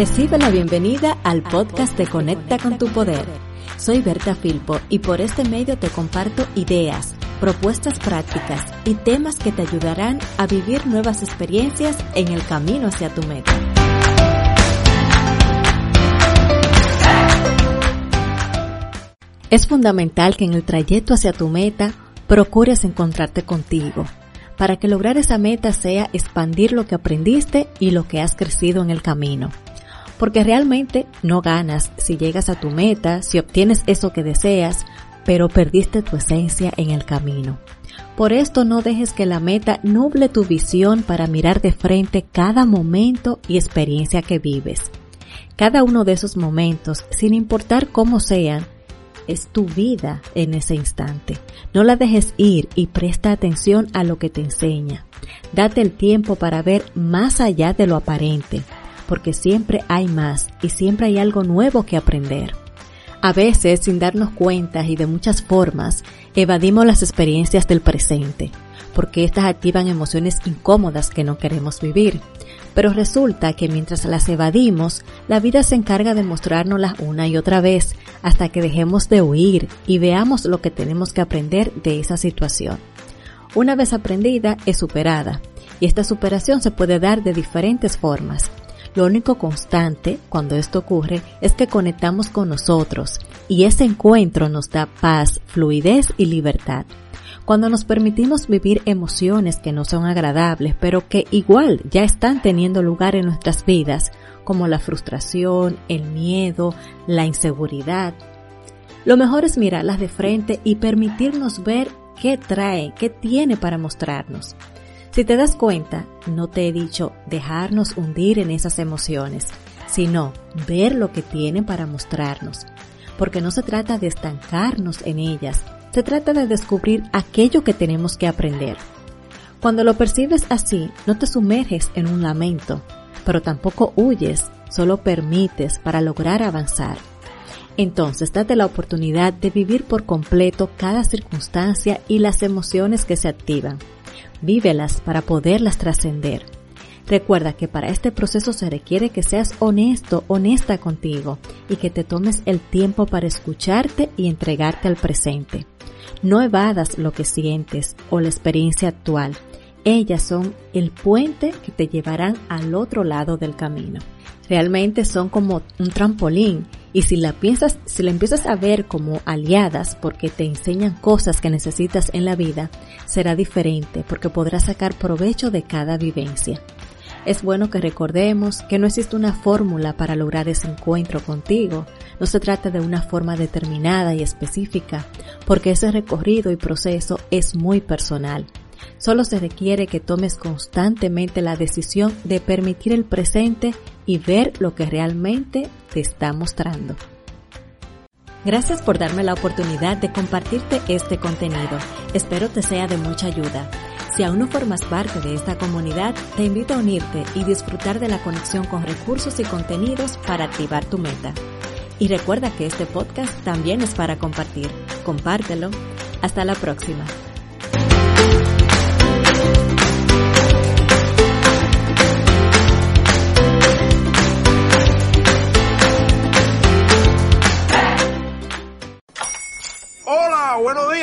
Recibe la bienvenida al podcast de Conecta con tu Poder. Soy Berta Filpo y por este medio te comparto ideas, propuestas prácticas y temas que te ayudarán a vivir nuevas experiencias en el camino hacia tu meta. Es fundamental que en el trayecto hacia tu meta procures encontrarte contigo, para que lograr esa meta sea expandir lo que aprendiste y lo que has crecido en el camino porque realmente no ganas si llegas a tu meta, si obtienes eso que deseas, pero perdiste tu esencia en el camino. Por esto no dejes que la meta nuble tu visión para mirar de frente cada momento y experiencia que vives. Cada uno de esos momentos, sin importar cómo sean, es tu vida en ese instante. No la dejes ir y presta atención a lo que te enseña. Date el tiempo para ver más allá de lo aparente porque siempre hay más y siempre hay algo nuevo que aprender. A veces, sin darnos cuenta y de muchas formas, evadimos las experiencias del presente, porque éstas activan emociones incómodas que no queremos vivir. Pero resulta que mientras las evadimos, la vida se encarga de mostrárnoslas una y otra vez, hasta que dejemos de huir y veamos lo que tenemos que aprender de esa situación. Una vez aprendida, es superada, y esta superación se puede dar de diferentes formas, lo único constante cuando esto ocurre es que conectamos con nosotros y ese encuentro nos da paz, fluidez y libertad. Cuando nos permitimos vivir emociones que no son agradables, pero que igual ya están teniendo lugar en nuestras vidas, como la frustración, el miedo, la inseguridad, lo mejor es mirarlas de frente y permitirnos ver qué trae, qué tiene para mostrarnos. Si te das cuenta, no te he dicho dejarnos hundir en esas emociones, sino ver lo que tienen para mostrarnos. Porque no se trata de estancarnos en ellas, se trata de descubrir aquello que tenemos que aprender. Cuando lo percibes así, no te sumerges en un lamento, pero tampoco huyes, solo permites para lograr avanzar. Entonces date la oportunidad de vivir por completo cada circunstancia y las emociones que se activan vívelas para poderlas trascender. Recuerda que para este proceso se requiere que seas honesto, honesta contigo y que te tomes el tiempo para escucharte y entregarte al presente. No evadas lo que sientes o la experiencia actual. Ellas son el puente que te llevarán al otro lado del camino. Realmente son como un trampolín y si la piensas, si la empiezas a ver como aliadas porque te enseñan cosas que necesitas en la vida, será diferente porque podrás sacar provecho de cada vivencia. Es bueno que recordemos que no existe una fórmula para lograr ese encuentro contigo. No se trata de una forma determinada y específica, porque ese recorrido y proceso es muy personal. Solo se requiere que tomes constantemente la decisión de permitir el presente y ver lo que realmente te está mostrando. Gracias por darme la oportunidad de compartirte este contenido. Espero te sea de mucha ayuda. Si aún no formas parte de esta comunidad, te invito a unirte y disfrutar de la conexión con recursos y contenidos para activar tu meta. Y recuerda que este podcast también es para compartir. Compártelo. Hasta la próxima.